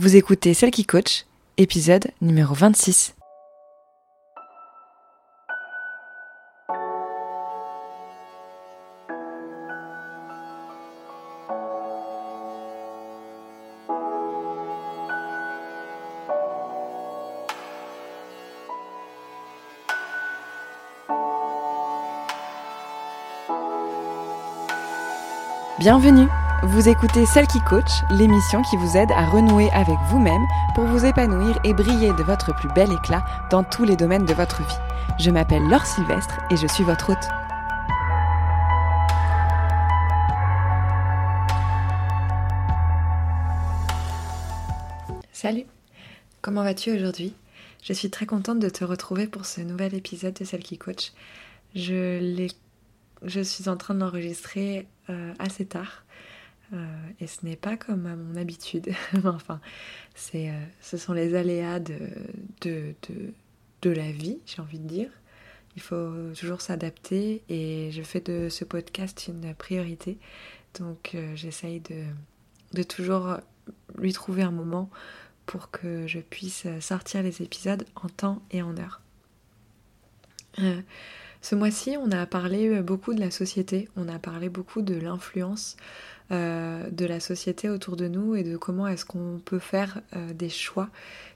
Vous écoutez Celle qui coach, épisode numéro 26. Bienvenue vous écoutez Celle qui coach, l'émission qui vous aide à renouer avec vous-même pour vous épanouir et briller de votre plus bel éclat dans tous les domaines de votre vie. Je m'appelle Laure Sylvestre et je suis votre hôte. Salut Comment vas-tu aujourd'hui? Je suis très contente de te retrouver pour ce nouvel épisode de Celle qui coach. Je, je suis en train de l'enregistrer euh, assez tard euh, et ce n'est pas comme à mon habitude. enfin, c'est, euh, ce sont les aléas de, de, de, la vie, j'ai envie de dire. Il faut toujours s'adapter et je fais de ce podcast une priorité. Donc euh, j'essaye de, de toujours lui trouver un moment pour que je puisse sortir les épisodes en temps et en heure. ce mois-ci, on a parlé beaucoup de la société, on a parlé beaucoup de l'influence euh, de la société autour de nous et de comment est-ce qu'on peut faire euh, des choix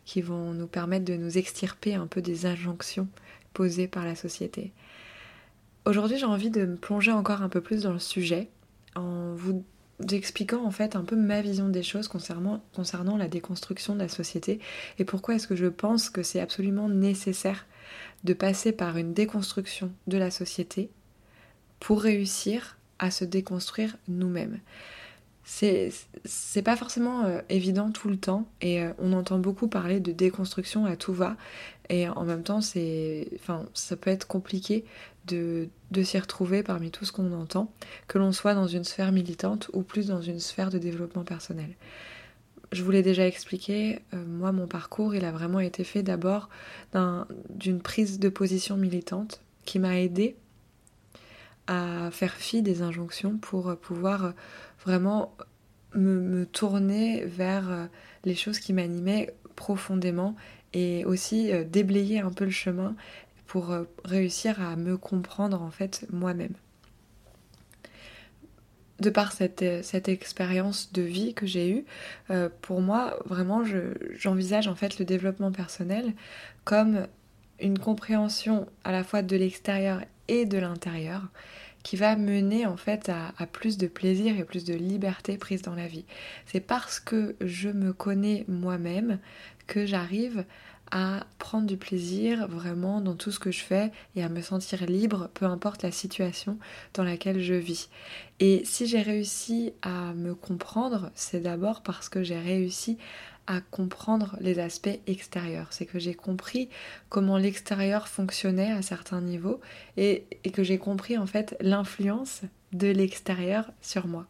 qui vont nous permettre de nous extirper un peu des injonctions posées par la société. Aujourd'hui j'ai envie de me plonger encore un peu plus dans le sujet en vous expliquant en fait un peu ma vision des choses concernant, concernant la déconstruction de la société et pourquoi est-ce que je pense que c'est absolument nécessaire de passer par une déconstruction de la société pour réussir à se déconstruire nous-mêmes. C'est, pas forcément euh, évident tout le temps et euh, on entend beaucoup parler de déconstruction à tout va et en même temps c'est ça peut être compliqué de, de s'y retrouver parmi tout ce qu'on entend que l'on soit dans une sphère militante ou plus dans une sphère de développement personnel. Je vous l'ai déjà expliqué, euh, moi mon parcours il a vraiment été fait d'abord d'une prise de position militante qui m'a aidé à faire fi des injonctions pour pouvoir vraiment me, tourner vers euh, les choses qui m'animaient profondément et aussi euh, déblayer un peu le chemin pour euh, réussir à me comprendre en fait moi-même. De par cette, cette expérience de vie que j'ai eue, pour moi, vraiment, j'envisage en fait le développement personnel comme une compréhension à la fois de l'extérieur et de l'intérieur qui va mener en fait à, plus de plaisir et plus de liberté prise dans la vie. C'est parce que je me connais moi-même que j'arrive à prendre du plaisir vraiment dans tout ce que je fais et à me sentir libre, peu importe la situation dans laquelle je vis. Et si j'ai réussi à me comprendre, c'est d'abord parce que j'ai réussi à comprendre les aspects extérieurs. C'est que j'ai compris comment l'extérieur fonctionnait à certains niveaux et, que j'ai compris en fait l'influence de l'extérieur sur moi.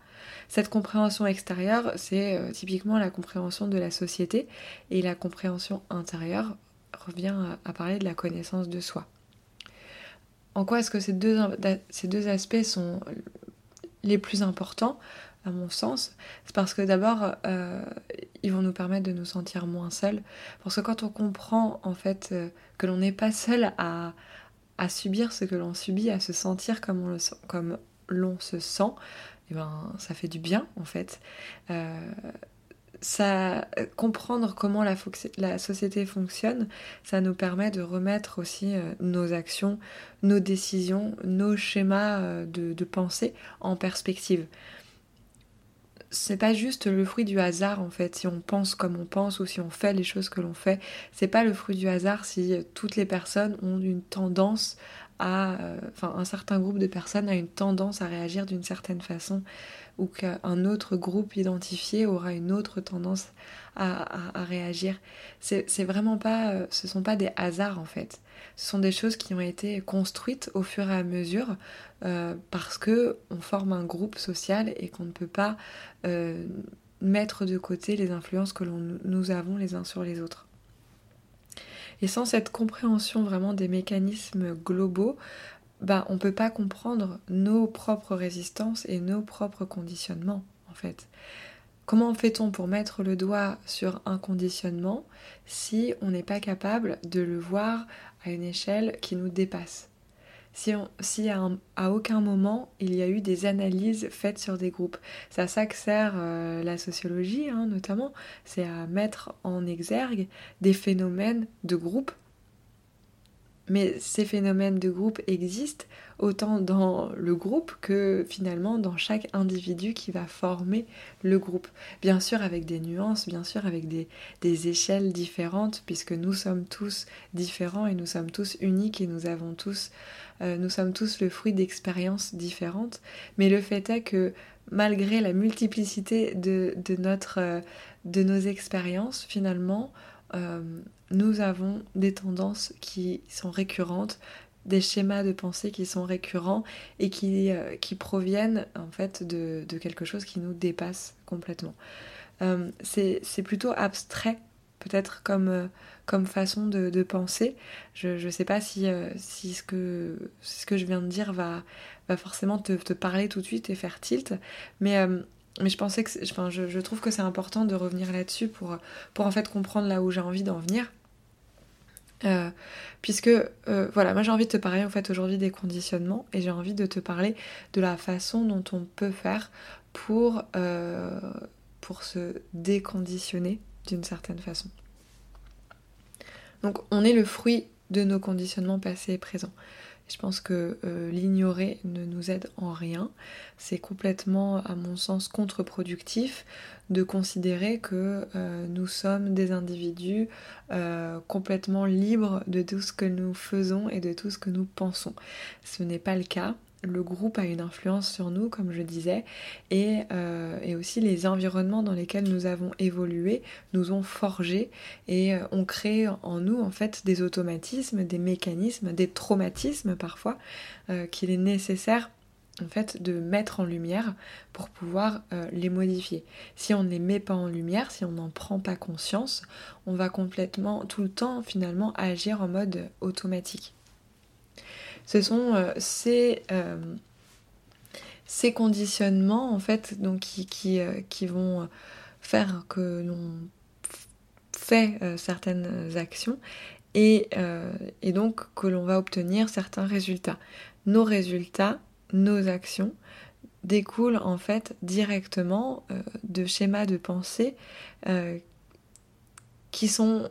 Cette compréhension extérieure, c'est euh, typiquement la compréhension de la société et la compréhension intérieure revient à, parler de la connaissance de soi. En quoi est-ce que ces deux, ces deux aspects sont les plus importants? À mon sens, c'est parce que d'abord, euh, ils vont nous permettre de nous sentir moins seuls. Parce que quand on comprend en fait euh, que l'on n'est pas seul à, à, subir ce que l'on subit, à se sentir comme on, le, comme l'on se sent, eh ben, ça fait du bien en fait. Euh, ça, comprendre comment la, société fonctionne, ça nous permet de remettre aussi nos actions, nos décisions, nos schémas de pensée en perspective c'est pas juste le fruit du hasard en fait, si on pense comme on pense ou si on fait les choses que l'on fait. C'est pas le fruit du hasard si toutes les personnes ont une tendance à. Euh, enfin, un certain groupe de personnes a une tendance à réagir d'une certaine façon ou qu'un autre groupe identifié aura une autre tendance à, réagir. C'est vraiment pas. Euh, ce sont pas des hasards en fait. Ce sont des choses qui ont été construites au fur et à mesure euh, parce que on forme un groupe social et qu'on ne peut pas euh, mettre de côté les influences que nous avons les uns sur les autres. Et sans cette compréhension vraiment des mécanismes globaux, bah, on ne peut pas comprendre nos propres résistances et nos propres conditionnements, en fait. comment fait-on pour mettre le doigt sur un conditionnement si on n'est pas capable de le voir à une échelle qui nous dépasse? Si, à, aucun moment il y a eu des analyses faites sur des groupes. C'est à ça que sert euh, la sociologie, hein, notamment, c'est à mettre en exergue des phénomènes de groupe mais ces phénomènes de groupe existent autant dans le groupe que finalement dans chaque individu qui va former le groupe. Bien sûr avec des nuances, bien sûr avec des, échelles différentes, puisque nous sommes tous différents et nous sommes tous uniques et nous avons tous, euh, nous sommes tous le fruit d'expériences différentes. Mais le fait est que malgré la multiplicité de, notre, euh, de nos expériences, finalement, euh, nous avons des tendances qui sont récurrentes, des schémas de pensée qui sont récurrents et qui, euh, qui proviennent en fait de, quelque chose qui nous dépasse complètement. Euh, c'est plutôt abstrait peut-être comme, comme façon de, penser. Je ne sais pas si, si ce, que, ce que je viens de dire va, va forcément te, te, parler tout de suite et faire tilt, mais mais je pensais que, je, trouve que c'est important de revenir là-dessus pour, en fait comprendre là où j'ai envie d'en venir. Euh, puisque euh, voilà, moi j'ai envie de te parler fait aujourd'hui des conditionnements et j'ai envie de te parler de la façon dont on peut faire pour, euh, pour se déconditionner d'une certaine façon. Donc on est le fruit de nos conditionnements passés et présents. Je pense que euh, l'ignorer ne nous aide en rien. C'est complètement, à mon sens, contre-productif de considérer que euh, nous sommes des individus euh, complètement libres de tout ce que nous faisons et de tout ce que nous pensons. Ce n'est pas le cas le groupe a une influence sur nous, comme je disais, euh, et, aussi les environnements dans lesquels nous avons évolué nous ont forgé et euh, ont créé en nous en fait des automatismes, des mécanismes, des traumatismes parfois euh, qu'il est nécessaire en fait de mettre en lumière pour pouvoir les modifier. Si on ne les met pas en lumière, si on n'en prend pas conscience, on va complètement tout le temps finalement agir en mode automatique ce sont euh, euh, ces, conditionnements en fait donc, qui, euh, vont faire que l'on fait certaines actions et, donc que l'on va obtenir certains résultats. Nos résultats, nos actions découlent en fait directement de schémas de pensée qui sont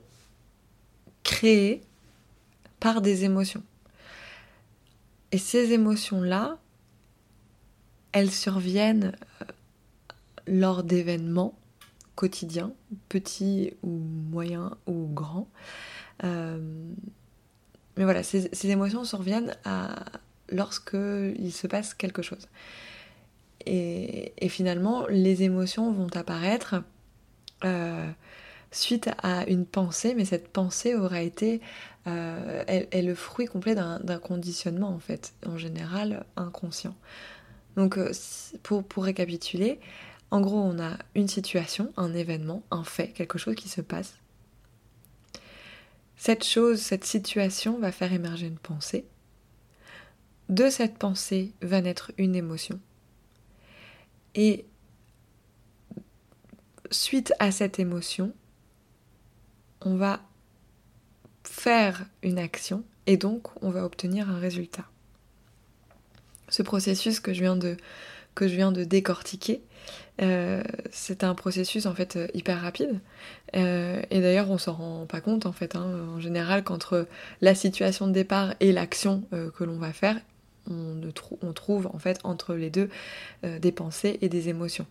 créés par des émotions. Et ces émotions-là, elles surviennent euh, lors d'événements quotidiens, petits ou moyens ou grands. Euh, mais voilà, ces, émotions surviennent à, lorsqu'il se passe quelque chose. Et, finalement, les émotions vont apparaître euh, suite à une pensée, mais cette pensée aura été euh, le fruit complet d'un conditionnement en fait, en général inconscient. Donc euh, pour, pour récapituler, en gros on a une situation, un événement, un fait, quelque chose qui se passe. Cette chose, cette situation va faire émerger une pensée. De cette pensée va naître une émotion. Et suite à cette émotion, on va faire une action et donc on va obtenir un résultat. Ce processus que je viens de, décortiquer, euh, c'est un processus en fait hyper rapide euh, et d'ailleurs on s'en rend pas compte en fait hein. en général qu'entre la situation de départ et l'action euh, que l'on va faire on, on, trouve en fait entre les deux des pensées et des émotions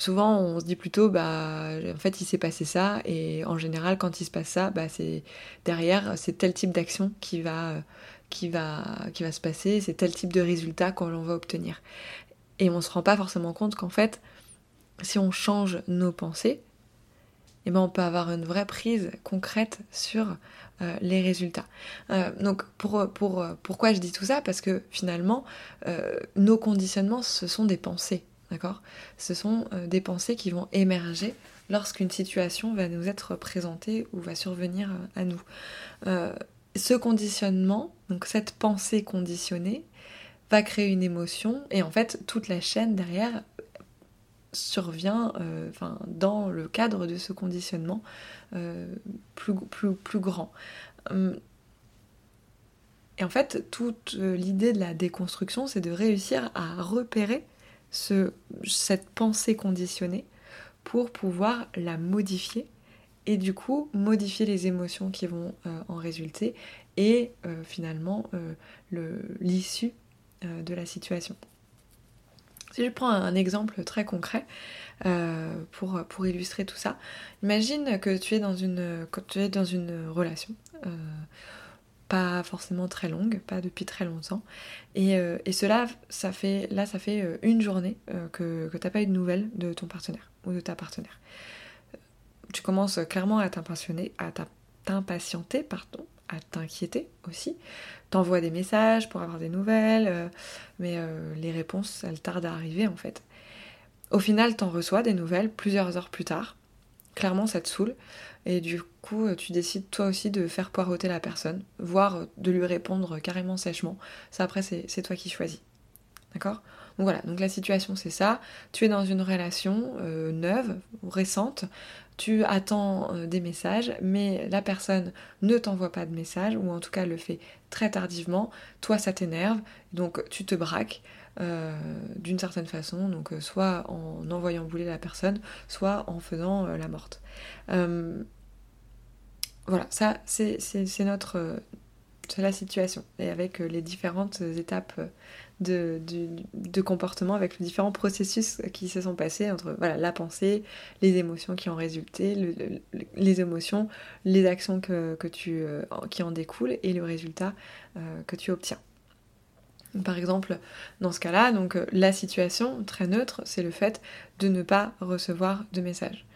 souvent on se dit plutôt bah en fait il s'est passé ça et en général quand il se passe ça bah c'est derrière c'est tel type d'action qui va qui va qui va se passer c'est tel type de résultat qu'on va obtenir et on se rend pas forcément compte qu'en fait si on change nos pensées eh ben on peut avoir une vraie prise concrète sur euh, les résultats. Euh, donc pour, pour, pourquoi je dis tout ça? Parce que finalement, euh, nos conditionnements, ce sont des pensées. Ce sont euh, des pensées qui vont émerger lorsqu'une situation va nous être présentée ou va survenir euh, à nous. Euh, ce conditionnement, donc cette pensée conditionnée, va créer une émotion et en fait toute la chaîne derrière survient dans le cadre de ce conditionnement plus grand. Hum, et en fait, toute l'idée de la déconstruction, c'est de réussir à repérer ce, cette pensée conditionnée pour pouvoir la modifier et du coup modifier les émotions qui vont euh, en résulter et euh, finalement euh, l'issue de la situation. Si je prends un exemple très concret pour, pour, illustrer tout ça, imagine que tu es dans une, que tu es dans une relation pas forcément très longue, pas depuis très longtemps. Et, et, cela, ça fait, là, ça fait une journée que, que tu n'as pas eu de nouvelles de ton partenaire ou de ta partenaire tu commences clairement à t'impatienter, à t'impatienter, pardon, à t'inquiéter aussi. T'envoies des messages pour avoir des nouvelles, euh, mais euh, les réponses, elles tardent à arriver en fait. Au final, t'en reçois des nouvelles plusieurs heures plus tard. Clairement, ça te saoule. Et du coup, tu décides toi aussi de faire poireauter la personne, voire de lui répondre carrément sèchement. Ça, après, c'est toi qui choisis. D'accord? Donc voilà, donc la situation c'est ça. Tu es dans une relation euh, neuve récente, tu attends euh, des messages, mais la personne ne t'envoie pas de message, ou en tout cas le fait très tardivement. Toi ça t'énerve, donc tu te braques. Euh, d'une certaine façon, donc soit en envoyant bouler la personne, soit en faisant la morte. voilà, ça c'est notre la situation et avec les différentes étapes de, comportement avec les différents processus qui se sont passés entre la pensée, les émotions qui en résulté, les émotions, les actions euh, qui en découlent et le résultat euh, que tu obtiens. Par exemple, dans ce cas-là, donc euh, la situation très neutre, c'est le fait de ne pas recevoir de message.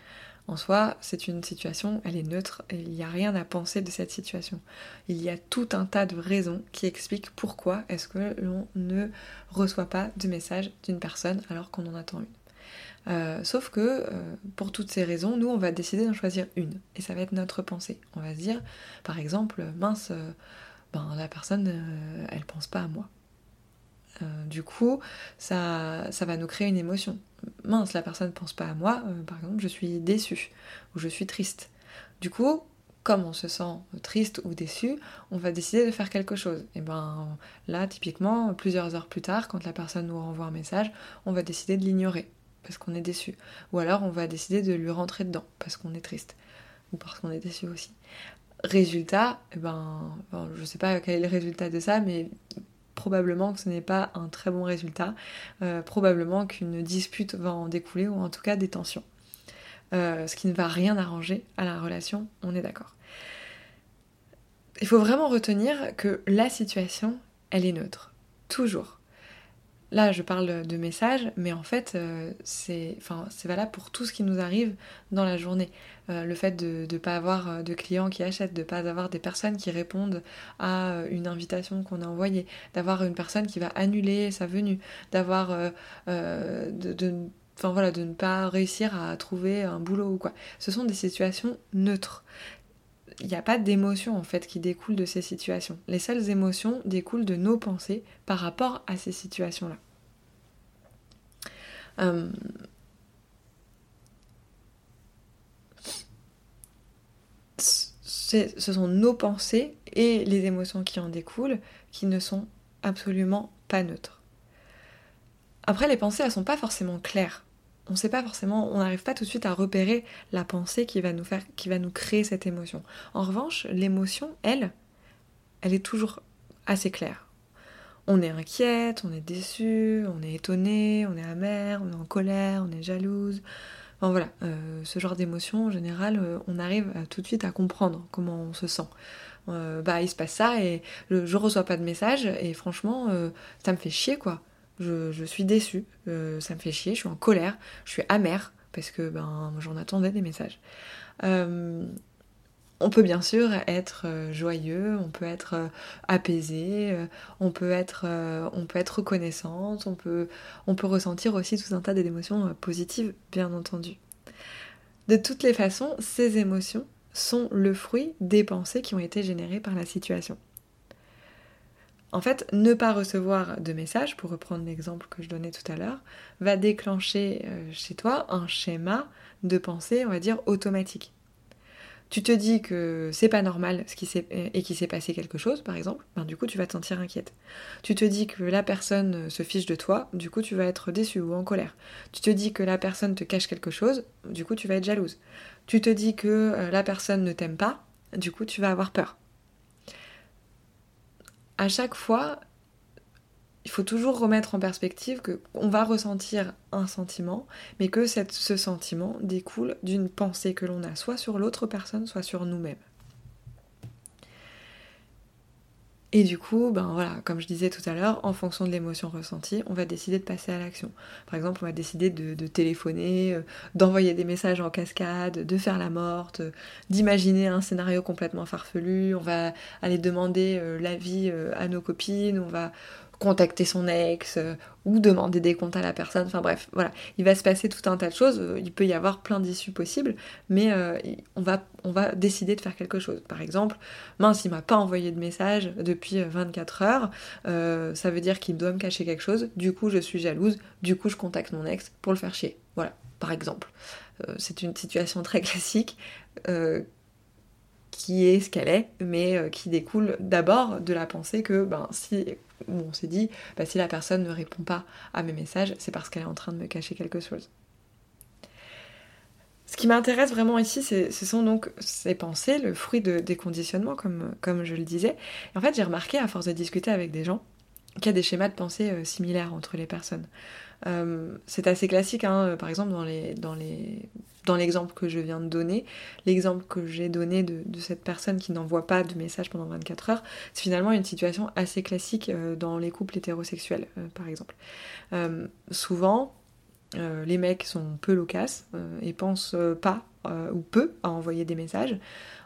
En soi, c'est une situation, elle est neutre, il n'y a rien à penser de cette situation. Il y a tout un tas de raisons qui expliquent pourquoi est-ce que l'on ne reçoit pas de message d'une personne alors qu'on en attend une. Euh, sauf que euh, pour toutes ces raisons, nous on va décider d'en choisir une. Et ça va être notre pensée. On va se dire, par exemple, mince, euh, ben, la personne, elle pense pas à moi. du coup, ça va nous créer une émotion mince, la personne ne pense pas à moi, euh, par exemple, je suis déçue ou je suis triste. Du coup, comme on se sent triste ou déçu, on va décider de faire quelque chose. Et ben là, typiquement, plusieurs heures plus tard, quand la personne nous renvoie un message, on va décider de l'ignorer parce qu'on est déçu. Ou alors on va décider de lui rentrer dedans parce qu'on est triste ou parce qu'on est déçu aussi. Résultat, eh ben, je sais pas quel est le résultat de ça, mais probablement que ce n'est pas un très bon résultat, euh, probablement qu'une dispute va en découler ou en tout cas des tensions. Euh, ce qui ne va rien arranger à la relation, on est d'accord. Il faut vraiment retenir que la situation, elle est neutre, toujours. Là, je parle de messages, mais en fait, euh, c'est valable pour tout ce qui nous arrive dans la journée. Euh, le fait de ne pas avoir euh, de clients qui achètent, de ne pas avoir des personnes qui répondent à une invitation qu'on a envoyée, d'avoir une personne qui va annuler sa venue, d'avoir de, voilà, de ne pas réussir à trouver un boulot ou quoi. Ce sont des situations neutres. Il n'y a pas d'émotions en fait qui découlent de ces situations. Les seules émotions découlent de nos pensées par rapport à ces situations-là. Euh, ce sont nos pensées et les émotions qui en découlent qui ne sont absolument pas neutres. Après, les pensées, elles sont pas forcément claires. On sait pas forcément, on n'arrive pas tout de suite à repérer la pensée qui va nous faire, qui va nous créer cette émotion. En revanche, l'émotion, elle, elle est toujours assez claire on est inquiète, on est déçu, on est étonné, on est amer, on est en colère, on est jalouse. Enfin voilà, euh, ce genre d'émotion en général, euh, on arrive tout de suite à comprendre comment on se sent. Euh, bah il se passe ça et je reçois pas de message et franchement ça me fait chier quoi. Je, suis déçue, ça me fait chier, je suis en colère, je suis amère parce que ben j'en attendais des messages. On peut bien sûr être euh, joyeux, on peut être euh, apaisé, euh, on peut être, on reconnaissante, on peut, on peut ressentir aussi tout un tas d'émotions positives, bien entendu. De toutes les façons, ces émotions sont le fruit des pensées qui ont été générées par la situation. En fait, ne pas recevoir de message, pour reprendre l'exemple que je donnais tout à l'heure, va déclencher euh, chez toi un schéma de pensée, on va dire, automatique. Tu te dis que c'est pas normal ce qui et qu'il s'est passé quelque chose, par exemple, ben, du coup tu vas te sentir inquiète. Tu te dis que la personne se fiche de toi, du coup tu vas être déçu ou en colère. Tu te dis que la personne te cache quelque chose, du coup tu vas être jalouse. Tu te dis que euh, la personne ne t'aime pas, du coup tu vas avoir peur à chaque fois, il faut toujours remettre en perspective qu'on va ressentir un sentiment, mais que ce sentiment découle d'une pensée que l'on a soit sur l'autre personne, soit sur nous-mêmes. Et du coup, ben voilà, comme je disais tout à l'heure, en fonction de l'émotion ressentie, on va décider de passer à l'action. Par exemple, on va décider de, téléphoner, euh, d'envoyer des messages en cascade, de faire la morte, euh, d'imaginer un scénario complètement farfelu, on va aller demander euh, l'avis à nos copines, on va contacter son ex euh, ou demander des comptes à la personne. Enfin bref, voilà, il va se passer tout un tas de choses. Il peut y avoir plein d'issues possibles, mais euh, on, va, on va décider de faire quelque chose. Par exemple, mince, il m'a pas envoyé de message depuis 24 euh, heures, ça veut dire qu'il doit me cacher quelque chose. Du coup, je suis jalouse. Du coup, je contacte mon ex pour le faire chier. Voilà, par exemple. c'est une situation très classique qui est ce qu'elle est, mais qui découle d'abord de la pensée que ben, si on s'est dit, bah, si la personne ne répond pas à mes messages, c'est parce qu'elle est en train de me cacher quelque chose. Ce qui m'intéresse vraiment ici, ce sont donc ces pensées, le fruit de, des conditionnements, comme, je le disais. En fait, j'ai remarqué, à force de discuter avec des gens, qu'il y a des schémas de pensée euh, similaires entre les personnes. Euh, c'est assez classique, hein, par exemple, dans les dans l'exemple que je viens de donner, l'exemple que j'ai donné de, cette personne qui n'envoie pas de message pendant 24 heures, c'est finalement une situation assez classique euh, dans les couples hétérosexuels, euh, par exemple. Euh, souvent, les mecs sont peu loquaces et pensent pas ou peu à envoyer des messages.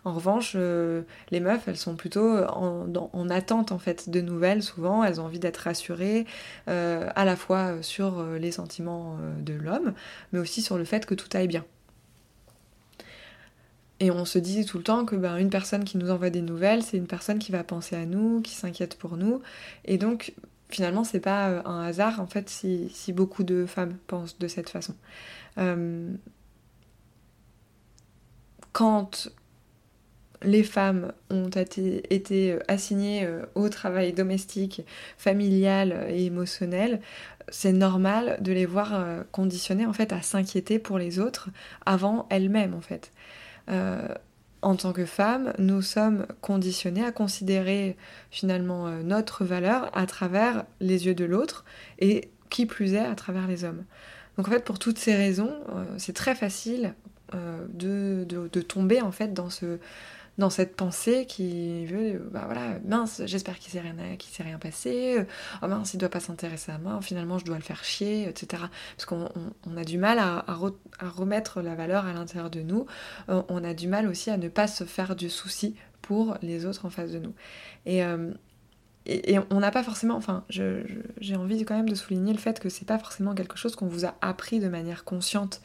En revanche, les meufs, elles sont plutôt en, en, attente en fait de nouvelles. Souvent, elles ont envie d'être rassurées à la fois sur les sentiments de l'homme, mais aussi sur le fait que tout aille bien. Et on se dit tout le temps que ben, une personne qui nous envoie des nouvelles, c'est une personne qui va penser à nous, qui s'inquiète pour nous. Et donc, finalement, c'est pas euh, un hasard, en fait, si, beaucoup de femmes pensent de cette façon. Euh, quand les femmes ont été assignées euh, au travail domestique, familial et émotionnel, c'est normal de les voir conditionnées en fait à s'inquiéter pour les autres avant elles-mêmes en fait. Euh, en tant que femme, nous sommes conditionnés à considérer finalement euh, notre valeur à travers les yeux de l'autre et qui plus est à travers les hommes. Donc en fait, pour toutes ces raisons, euh, c'est très facile de, de, tomber en fait dans ce, dans cette pensée qui veut, bah voilà, mince, j'espère qu'il s'est rien, s'est rien passé, oh mince, il doit pas s'intéresser à moi, finalement je dois le faire chier, etc. Parce qu'on a du mal à, remettre la valeur à l'intérieur de nous, euh, on a du mal aussi à ne pas se faire du souci pour les autres en face de nous. Et, euh, et, on n'a pas forcément, enfin, j'ai envie quand même de souligner le fait que c'est pas forcément quelque chose qu'on vous a appris de manière consciente.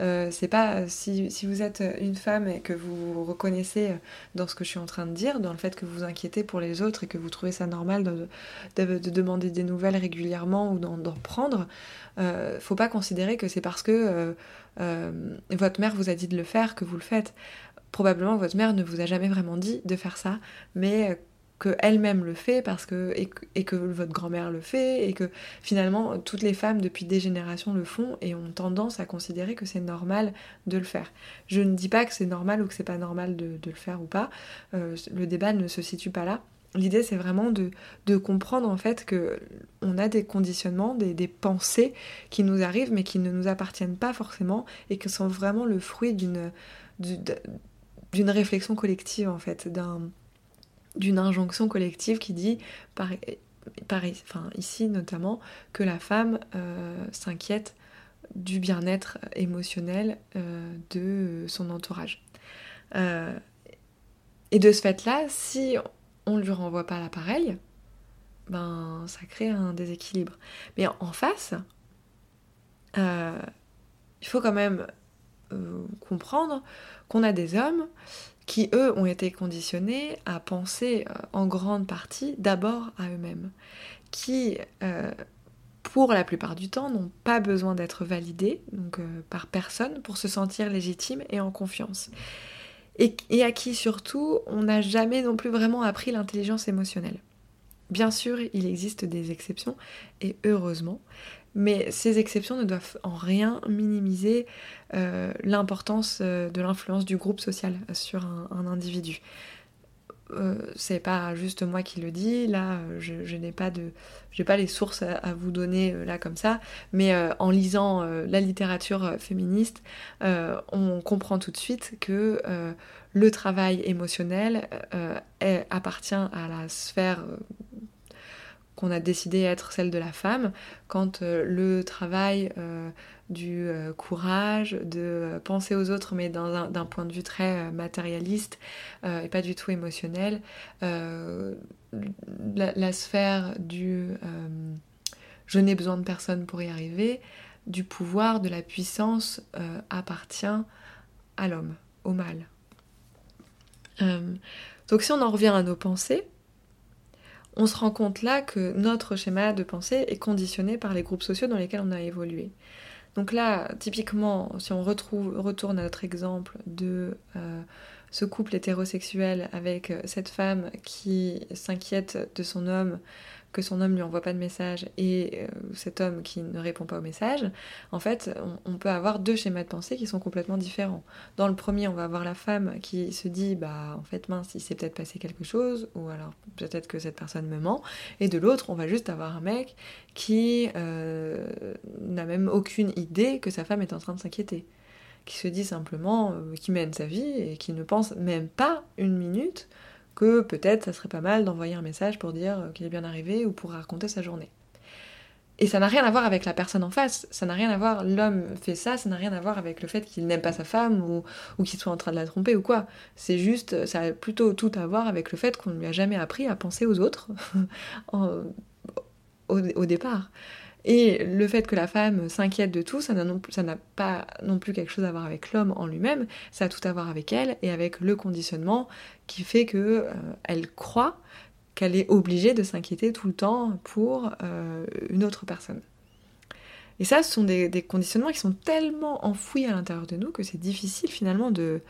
Euh, c'est pas si, vous êtes une femme et que vous reconnaissez dans ce que je suis en train de dire, dans le fait que vous vous inquiétez pour les autres et que vous trouvez ça normal de, de, demander des nouvelles régulièrement ou d'en prendre, euh, faut pas considérer que c'est parce que euh, euh, votre mère vous a dit de le faire que vous le faites. Probablement votre mère ne vous a jamais vraiment dit de faire ça, mais qu'elle-même le fait parce que et, que votre grand-mère le fait et que finalement toutes les femmes depuis des générations le font et ont tendance à considérer que c'est normal de le faire. Je ne dis pas que c'est normal ou que c'est pas normal de, le faire ou pas. Euh, le débat ne se situe pas là. L'idée c'est vraiment de, comprendre en fait que on a des conditionnements, des, des, pensées qui nous arrivent mais qui ne nous appartiennent pas forcément et qui sont vraiment le fruit d'une d'une réflexion collective en fait, d'un d'une injonction collective qui dit, par, enfin, ici notamment, que la femme euh, s'inquiète du bien-être émotionnel euh, de son entourage. Euh, et de ce fait-là, si on ne lui renvoie pas l'appareil, ben ça crée un déséquilibre. Mais en face, il faut quand même comprendre qu'on a des hommes qui eux ont été conditionnés à penser euh, en grande partie d'abord à eux-mêmes, qui euh, pour la plupart du temps n'ont pas besoin d'être validés donc, euh, par personne pour se sentir légitimes et en confiance. Et, et à qui surtout on n'a jamais non plus vraiment appris l'intelligence émotionnelle. Bien sûr, il existe des exceptions, et heureusement, mais ces exceptions ne doivent en rien minimiser euh, l'importance euh, de l'influence du groupe social sur un, individu. Euh, c'est pas juste moi qui le dis, là je, n'ai pas pas les sources à, vous donner là comme ça, mais en lisant la littérature féministe, on comprend tout de suite que le travail émotionnel appartient à la sphère qu'on a décidé être celle de la femme, quand euh, le travail euh, du euh, courage, de penser aux autres, mais d'un point de vue très matérialiste et pas du tout émotionnel, la, sphère du je n'ai besoin de personne pour y arriver, du pouvoir, de la puissance appartient à l'homme, au mâle. donc si on en revient à nos pensées, on se rend compte là que notre schéma de pensée est conditionné par les groupes sociaux dans lesquels on a évolué. Donc là, typiquement, si on retourne à notre exemple de euh, ce couple hétérosexuel avec euh, cette femme qui s'inquiète de son homme que son homme lui envoie pas de message et euh, cet homme qui ne répond pas au message, en fait, on, peut avoir deux schémas de pensée qui sont complètement différents. Dans le premier, on va avoir la femme qui se dit, bah, en fait, mince, il s'est peut-être passé quelque chose, ou alors peut-être que cette personne me ment, et de l'autre, on va juste avoir un mec qui euh, n'a même aucune idée que sa femme est en train de s'inquiéter qui se dit simplement, euh, qui mène sa vie et qui ne pense même pas une minute que peut-être ça serait pas mal d'envoyer un message pour dire euh, qu'il est bien arrivé ou pour raconter sa journée. Et ça n'a rien à voir avec la personne en face, ça n'a rien à voir, l'homme fait ça, ça n'a rien à voir avec le fait qu'il n'aime pas sa femme ou, qu'il soit en train de la tromper ou quoi. C'est juste, ça a plutôt tout à voir avec le fait qu'on ne lui a jamais appris à penser aux autres au, départ. Et le fait que la femme s'inquiète de tout, ça n'a pas non plus quelque chose à voir avec l'homme en lui-même, ça a tout à voir avec elle et avec le conditionnement qui fait que euh, croit qu'elle est obligée de s'inquiéter tout le temps pour euh, une autre personne. Et ça, ce sont des, conditionnements qui sont tellement enfouis à l'intérieur de nous que c'est difficile finalement de,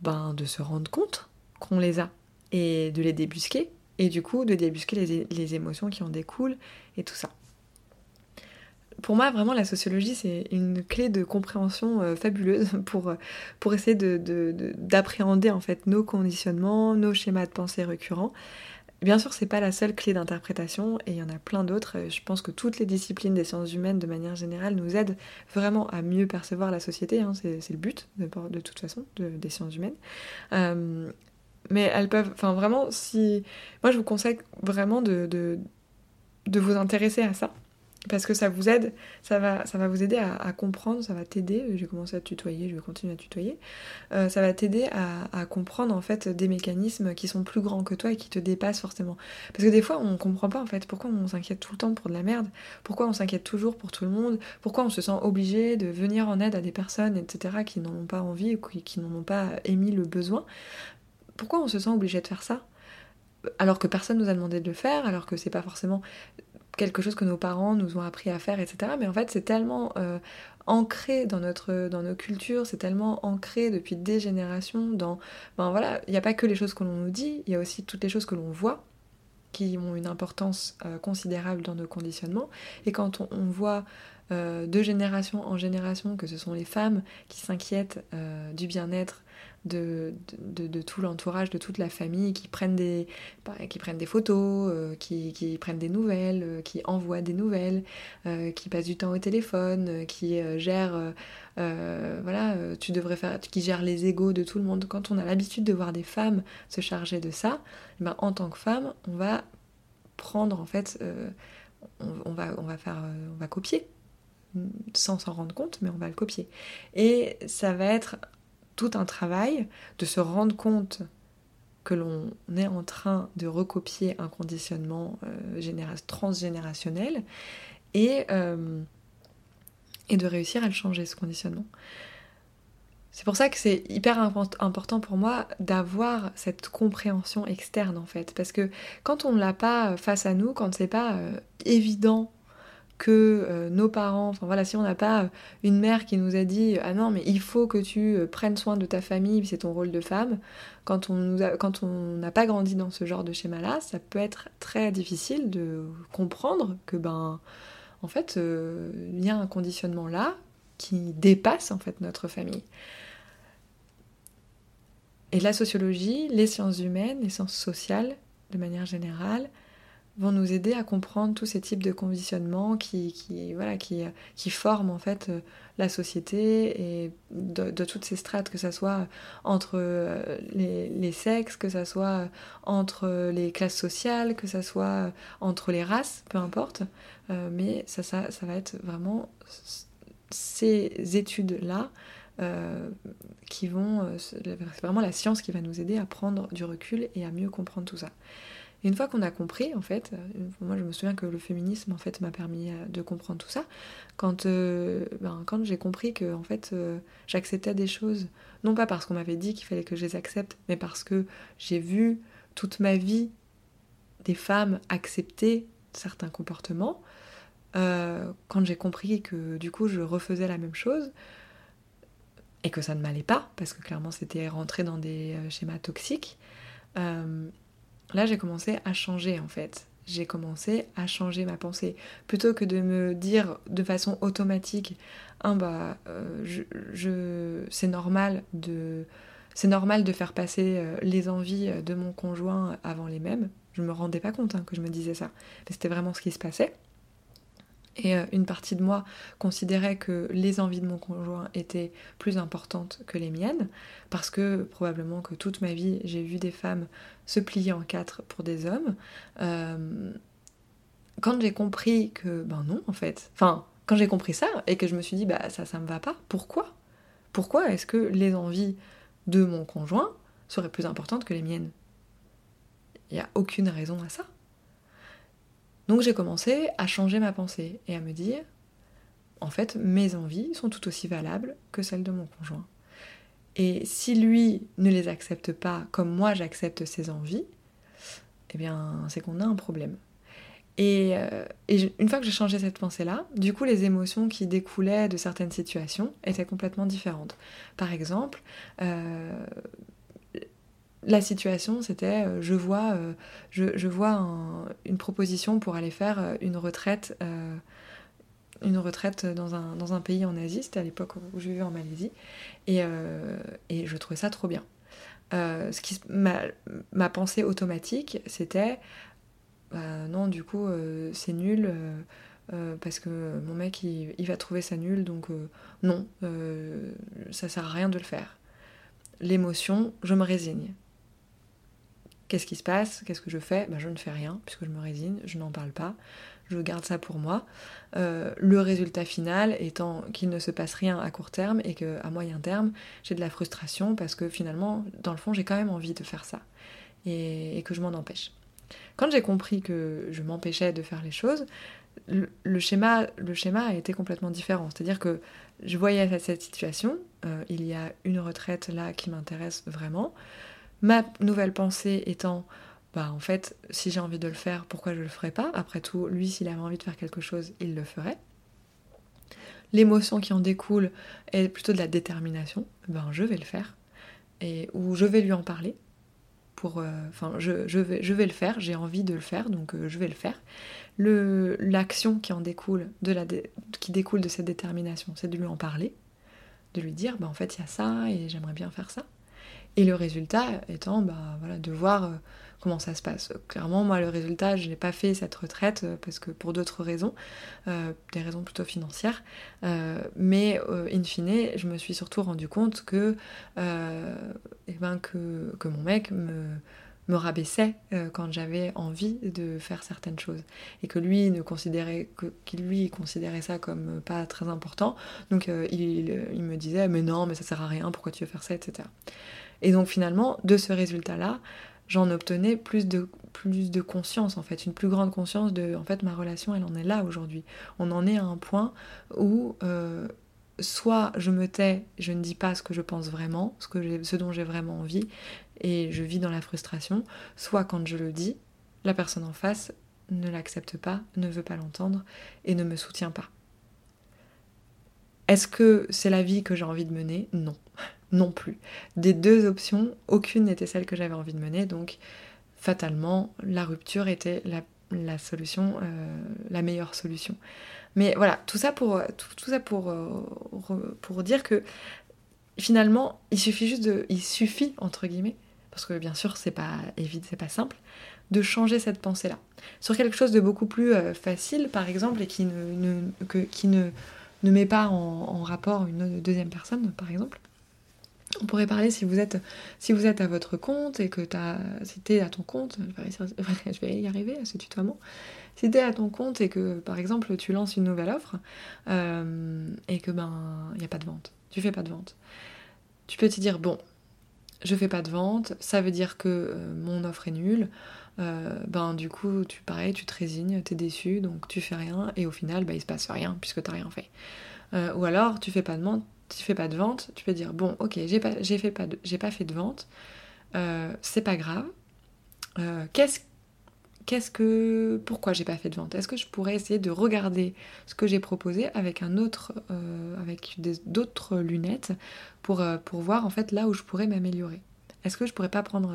ben, de se rendre compte qu'on les a et de les débusquer et du coup de débusquer les émotions qui en découlent et tout ça pour moi, vraiment, la sociologie, c'est une clé de compréhension euh, fabuleuse pour, euh, pour essayer d'appréhender de, en fait nos conditionnements, nos schémas de pensée récurrents. Bien sûr, c'est pas la seule clé d'interprétation et il y en a plein d'autres. Je pense que toutes les disciplines des sciences humaines, de manière générale, nous aident vraiment à mieux percevoir la société. Hein. C'est le but, de, toute façon, des sciences humaines. Euh, mais elles peuvent, enfin vraiment, si. Moi, je vous conseille vraiment de, de vous intéresser à ça parce que ça vous aide, ça va, ça va vous aider à, comprendre, ça va t'aider, j'ai commencé à tutoyer, je vais continuer à tutoyer, euh, ça va t'aider à, comprendre en fait des mécanismes qui sont plus grands que toi et qui te dépassent forcément. Parce que des fois on comprend pas en fait pourquoi on s'inquiète tout le temps pour de la merde, pourquoi on s'inquiète toujours pour tout le monde, pourquoi on se sent obligé de venir en aide à des personnes, etc., qui n'en ont pas envie ou qui, qui n'en ont pas émis le besoin. Pourquoi on se sent obligé de faire ça? Alors que personne nous a demandé de le faire, alors que c'est pas forcément quelque chose que nos parents nous ont appris à faire, etc. Mais en fait, c'est tellement euh, ancré dans, notre, dans nos cultures, c'est tellement ancré depuis des générations dans... Ben voilà, il n'y a pas que les choses que l'on nous dit, il y a aussi toutes les choses que l'on voit qui ont une importance euh, considérable dans nos conditionnements. Et quand on, voit euh, de génération en génération que ce sont les femmes qui s'inquiètent du bien-être de, de, tout l'entourage, de toute la famille, qui prennent des, bah, qui prennent des photos, euh, qui, qui, prennent des nouvelles, euh, qui envoient des nouvelles, euh, qui passent du temps au téléphone, qui gèrent, voilà, tu devrais faire, qui gèrent les égaux de tout le monde. Quand on a l'habitude de voir des femmes se charger de ça, eh ben, en tant que femme, on va prendre en fait, on, va, on va faire, on va copier sans s'en rendre compte, mais on va le copier. Et ça va être tout un travail de se rendre compte que l'on est en train de recopier un conditionnement euh, transgénérationnel et, euh, et, de réussir à le changer, ce conditionnement. C'est pour ça que c'est hyper important pour moi d'avoir cette compréhension externe en fait. Parce que quand on ne l'a pas face à nous, quand c'est pas euh, évident que euh, nos parents, enfin voilà, si on n'a pas euh, une mère qui nous a dit ah non mais il faut que tu prennes soin de ta famille, c'est ton rôle de femme, quand on quand on n'a pas grandi dans ce genre de schéma-là, ça peut être très difficile de comprendre que ben en fait il y a un conditionnement là qui dépasse en fait notre famille. Et la sociologie, les sciences humaines, les sciences sociales, de manière générale, vont nous aider à comprendre tous ces types de conditionnements qui, qui, voilà, qui, qui forment en fait euh, la société et de, toutes ces strates, que ce soit entre euh, les, sexes, que ce soit entre les classes sociales, que ce soit entre les races, peu importe. Euh, mais ça, ça, ça va être vraiment ces études-là qui vont. C'est vraiment la science qui va nous aider à prendre du recul et à mieux comprendre tout ça. Et une fois qu'on a compris, en fait, euh, moi je me souviens que le féminisme en fait m'a permis de comprendre tout ça. Quand, ben, quand j'ai compris que en fait j'acceptais des choses, non pas parce qu'on m'avait dit qu'il fallait que je les accepte, mais parce que j'ai vu toute ma vie des femmes accepter certains comportements. quand j'ai compris que du coup je refaisais la même chose, et que ça ne m'allait pas, parce que clairement c'était rentré dans des euh, schémas toxiques, euh, là j'ai commencé à changer en fait. J'ai commencé à changer ma pensée. Plutôt que de me dire de façon automatique, ah bah euh, je, c'est normal de c'est normal de faire passer les envies de mon conjoint avant les mêmes. Je me rendais pas compte hein, que je me disais ça, mais c'était vraiment ce qui se passait. Et euh, une partie de moi considérait que les envies de mon conjoint étaient plus importantes que les miennes, parce que probablement que toute ma vie, j'ai vu des femmes se plier en quatre pour des hommes. Euh, quand j'ai compris que, ben non, en fait, enfin, quand j'ai compris ça et que je me suis dit, bah ça, ça me va pas, pourquoi? Pourquoi est-ce que les envies de mon conjoint seraient plus importantes que les miennes? Il n'y a aucune raison à ça. Donc j'ai commencé à changer ma pensée et à me dire, en fait, mes envies sont tout aussi valables que celles de mon conjoint. Et si lui ne les accepte pas comme moi j'accepte ses envies, eh bien c'est qu'on a un problème. Et, euh, une fois que j'ai changé cette pensée-là, du coup les émotions qui découlaient de certaines situations étaient complètement différentes. Par exemple, euh, la situation, c'était euh, je vois, euh, je, vois une proposition pour aller faire euh, une retraite, une retraite dans un, pays en Asie, c'était à l'époque où je vivais en Malaisie, et, je trouvais ça trop bien. ce qui, ma, pensée automatique, c'était bah, non, du coup, c'est nul. parce que mon mec il, il, va trouver ça nul donc non ça sert à rien de le faire l'émotion je me résigne Qu'est-ce qui se passe? Qu'est-ce que je fais? Ben, Je ne fais rien, puisque je me résigne, je n'en parle pas, je garde ça pour moi. Euh, le résultat final étant qu'il ne se passe rien à court terme et qu'à moyen terme, j'ai de la frustration parce que finalement, dans le fond, j'ai quand même envie de faire ça et, que je m'en empêche. Quand j'ai compris que je m'empêchais de faire les choses, le, schéma, le schéma a été complètement différent. C'est-à-dire que je voyais cette situation, euh, il y a une retraite là qui m'intéresse vraiment. Ma nouvelle pensée étant, bah en fait, si j'ai envie de le faire, pourquoi je le ferais pas? Après tout, lui, s'il avait envie de faire quelque chose, il le ferait. L'émotion qui en découle est plutôt de la détermination. Ben, je vais le faire. Et, ou je vais lui en parler. Pour, euh, je, vais, le faire, j'ai envie de le faire, donc euh, je vais le faire. L'action qui en découle, de qui découle de cette détermination, c'est de lui en parler, de lui dire, bah, en fait, il y a ça et j'aimerais bien faire ça. Et le résultat étant bah, voilà, de voir euh, comment ça se passe. Clairement, moi, le résultat, je n'ai pas fait cette retraite euh, parce que pour d'autres raisons, euh, des raisons plutôt financières. mais in fine, je me suis surtout rendu compte que, eh ben, que, mon mec me, rabaissait quand j'avais envie de faire certaines choses et que lui ne considérait que qu'il lui considérait ça comme pas très important donc il, il, me disait mais non mais ça sert à rien pourquoi tu veux faire ça etc et donc finalement, de ce résultat-là, j'en obtenais plus de, plus de conscience, en fait, une plus grande conscience de, en fait, ma relation, elle en est là aujourd'hui. On en est à un point où, euh, soit je me tais, je ne dis pas ce que je pense vraiment, ce, que ce dont j'ai vraiment envie, et je vis dans la frustration, soit quand je le dis, la personne en face ne l'accepte pas, ne veut pas l'entendre et ne me soutient pas. Est-ce que c'est la vie que j'ai envie de mener? Non, non plus. Des deux options, aucune n'était celle que j'avais envie de mener, donc fatalement, la rupture était la, solution, euh, la meilleure solution. Mais voilà, tout ça euh, pour dire que finalement, il suffit juste de. Il suffit, entre guillemets, parce que bien sûr, c'est pas évident, c'est pas simple, de changer cette pensée-là. Sur quelque chose de beaucoup plus euh, facile, par exemple, et qui ne met pas en, rapport une deuxième personne, par exemple. On pourrait parler si vous êtes, à votre compte et que tu as, si à ton compte, je vais y arriver à ce tutoiement, si à ton compte et que par exemple tu lances une nouvelle offre euh, et que ben il n'y a pas de vente, tu fais pas de vente, tu peux te dire bon, je fais pas de vente, ça veut dire que euh, mon offre est nulle, euh, ben du coup tu pareil, tu te résignes, tu es déçu, donc tu fais rien et au final ben, il se passe rien puisque tu rien fait. ou alors tu fais pas de vente, tu fais pas de vente, tu peux dire bon ok j'ai pas, fait pas pas fait de vente, c'est pas grave. qu'est-ce qu'est-ce que pourquoi j'ai pas fait de vente? Est-ce que je pourrais essayer de regarder ce que j'ai proposé avec un autre avec d'autres lunettes pour, pour voir en fait là où je pourrais m'améliorer? Est-ce que je pourrais pas prendre.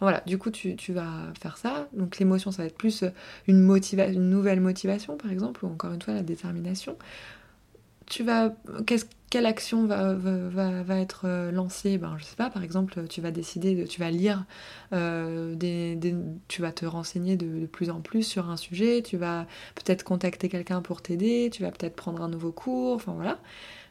Voilà, du coup, tu, vas faire ça. Donc, l'émotion, ça va être plus une, une nouvelle motivation, par exemple, ou encore une fois, la détermination. Tu vas. Quelle action va, va, va, être lancée? Ben, Je sais pas, par exemple, tu vas décider, de... tu vas lire, des, tu vas te renseigner de, de, plus en plus sur un sujet, tu vas peut-être contacter quelqu'un pour t'aider, tu vas peut-être prendre un nouveau cours, enfin voilà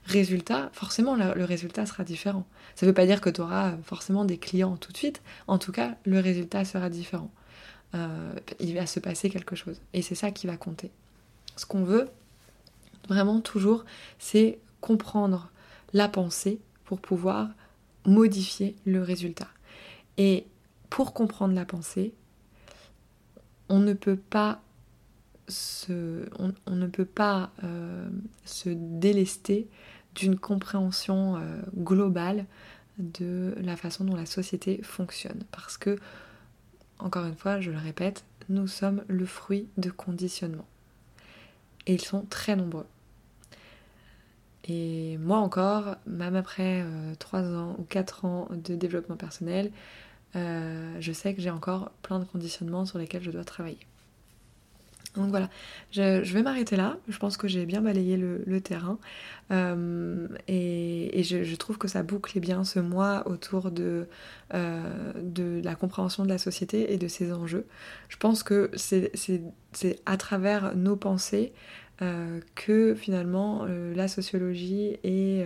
résultat, forcément le, résultat sera différent. Ça ne veut pas dire que tu auras forcément des clients tout de suite, en tout cas le résultat sera différent. Euh, il va se passer quelque chose et c'est ça qui va compter. Ce qu'on veut vraiment toujours, c'est comprendre la pensée pour pouvoir modifier le résultat. Et pour comprendre la pensée, on ne peut pas se, on, euh, délester d'une compréhension euh, globale de la façon dont la société fonctionne. Parce que, encore une fois, je le répète, nous sommes le fruit de conditionnement. Et ils sont très nombreux. Et moi encore, même après euh, 3 ans ou 4 ans de développement personnel, euh, je sais que j'ai encore plein de conditionnements sur lesquels je dois travailler. Donc voilà, je, vais m'arrêter là. Je pense que j'ai bien balayé le, terrain. Euh, et, je, trouve que ça boucle bien ce mois autour de, euh, de la compréhension de la société et de ses enjeux. Je pense que c'est à travers nos pensées euh, que finalement la sociologie et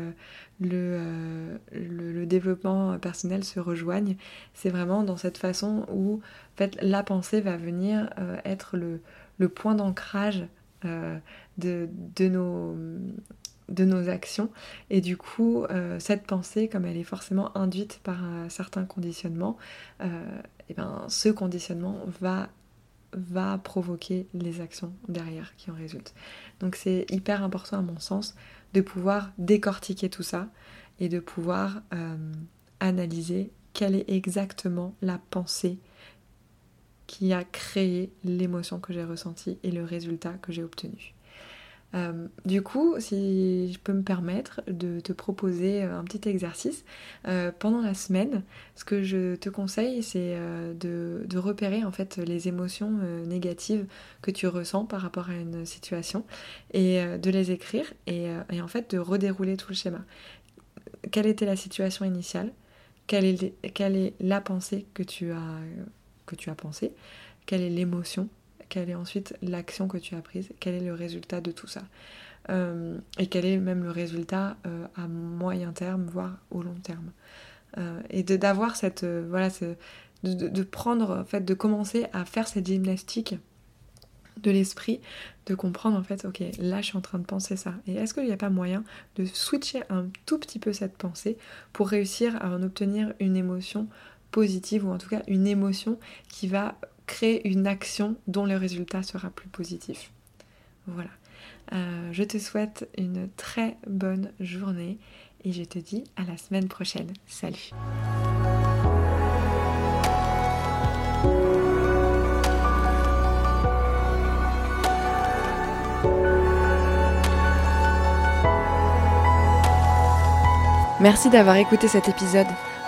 le, le, développement personnel se rejoignent. C'est vraiment dans cette façon où en la pensée va venir être le le point d'ancrage euh, de, nos, actions. Et du coup, euh, cette pensée, comme elle est forcément induite par un certain conditionnement, et euh, eh ben, ce conditionnement va, va provoquer les actions derrière qui en résultent. Donc c'est hyper important à mon sens de pouvoir décortiquer tout ça et de pouvoir analyser quelle est exactement la pensée qui a créé l'émotion que j'ai ressentie et le résultat que j'ai obtenu. Euh, du coup, si je peux me permettre de te proposer un petit exercice, euh, pendant la semaine, ce que je te conseille, c'est euh, de, repérer en fait les émotions négatives que tu ressens par rapport à une situation et de les écrire et, en fait de redérouler tout le schéma. Quelle était la situation initiale? Quelle est la pensée que tu as que tu as pensé, quelle est l'émotion, quelle est ensuite l'action que tu as prise, quel est le résultat de tout ça. Euh, et quel est même le résultat euh, à moyen terme, voire au long terme. Euh, et d'avoir cette. voilà, de, de, prendre, en fait, de commencer à faire cette gymnastique de l'esprit, de comprendre en fait, ok, là je suis en train de penser ça. Et est-ce qu'il n'y a pas moyen de switcher un tout petit peu cette pensée pour réussir à en obtenir une émotion positive ou en tout cas une émotion qui va créer une action dont le résultat sera plus positif. Voilà. Euh, je te souhaite une très bonne journée et je te dis à la semaine prochaine. Salut Merci d'avoir écouté cet épisode.